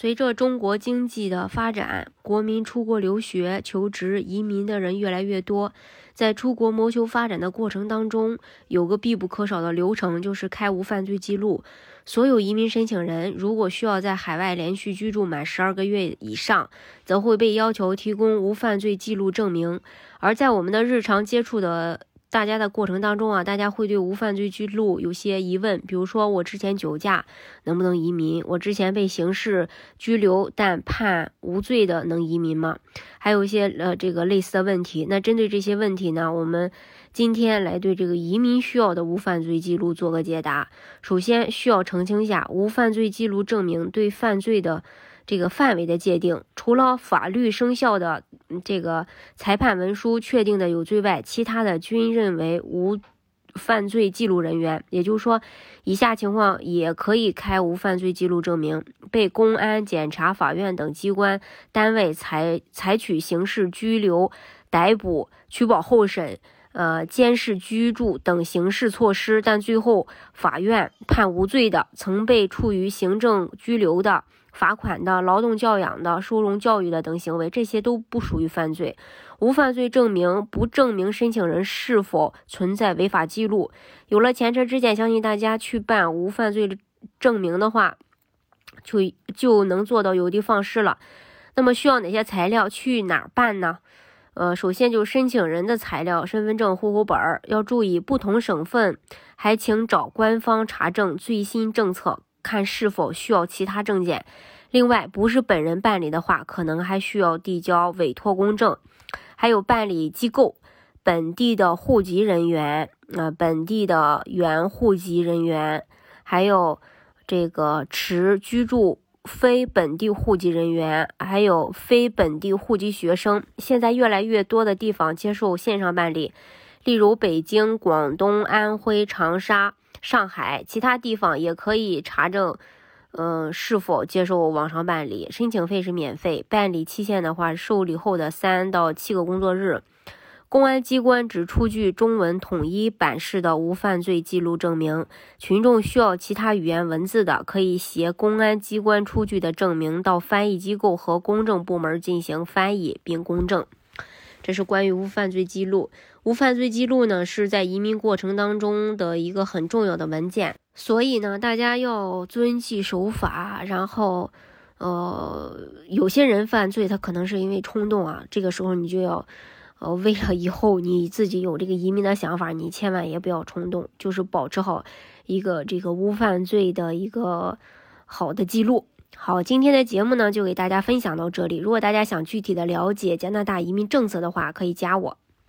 随着中国经济的发展，国民出国留学、求职、移民的人越来越多。在出国谋求发展的过程当中，有个必不可少的流程，就是开无犯罪记录。所有移民申请人如果需要在海外连续居住满十二个月以上，则会被要求提供无犯罪记录证明。而在我们的日常接触的大家的过程当中啊，大家会对无犯罪记录有些疑问，比如说我之前酒驾能不能移民？我之前被刑事拘留但判无罪的能移民吗？还有一些呃这个类似的问题。那针对这些问题呢，我们今天来对这个移民需要的无犯罪记录做个解答。首先需要澄清下，无犯罪记录证明对犯罪的。这个范围的界定，除了法律生效的这个裁判文书确定的有罪外，其他的均认为无犯罪记录人员。也就是说，以下情况也可以开无犯罪记录证明：被公安、检察、法院等机关单位采采取刑事拘留、逮捕、取保候审、呃监视居住等刑事措施，但最后法院判无罪的，曾被处于行政拘留的。罚款的、劳动教养的、收容教育的等行为，这些都不属于犯罪。无犯罪证明不证明申请人是否存在违法记录。有了前车之鉴，相信大家去办无犯罪证明的话，就就能做到有的放矢了。那么需要哪些材料？去哪儿办呢？呃，首先就申请人的材料，身份证、户口本儿。要注意，不同省份还请找官方查证最新政策。看是否需要其他证件。另外，不是本人办理的话，可能还需要递交委托公证。还有办理机构本地的户籍人员，呃，本地的原户籍人员，还有这个持居住非本地户籍人员，还有非本地户籍学生。现在越来越多的地方接受线上办理，例如北京、广东、安徽、长沙。上海其他地方也可以查证，嗯，是否接受网上办理，申请费是免费，办理期限的话，受理后的三到七个工作日。公安机关只出具中文统一版式的无犯罪记录证明，群众需要其他语言文字的，可以携公安机关出具的证明到翻译机构和公证部门进行翻译并公证。这是关于无犯罪记录。无犯罪记录呢，是在移民过程当中的一个很重要的文件，所以呢，大家要遵纪守法。然后，呃，有些人犯罪，他可能是因为冲动啊，这个时候你就要，呃，为了以后你自己有这个移民的想法，你千万也不要冲动，就是保持好一个这个无犯罪的一个好的记录。好，今天的节目呢，就给大家分享到这里。如果大家想具体的了解加拿大移民政策的话，可以加我。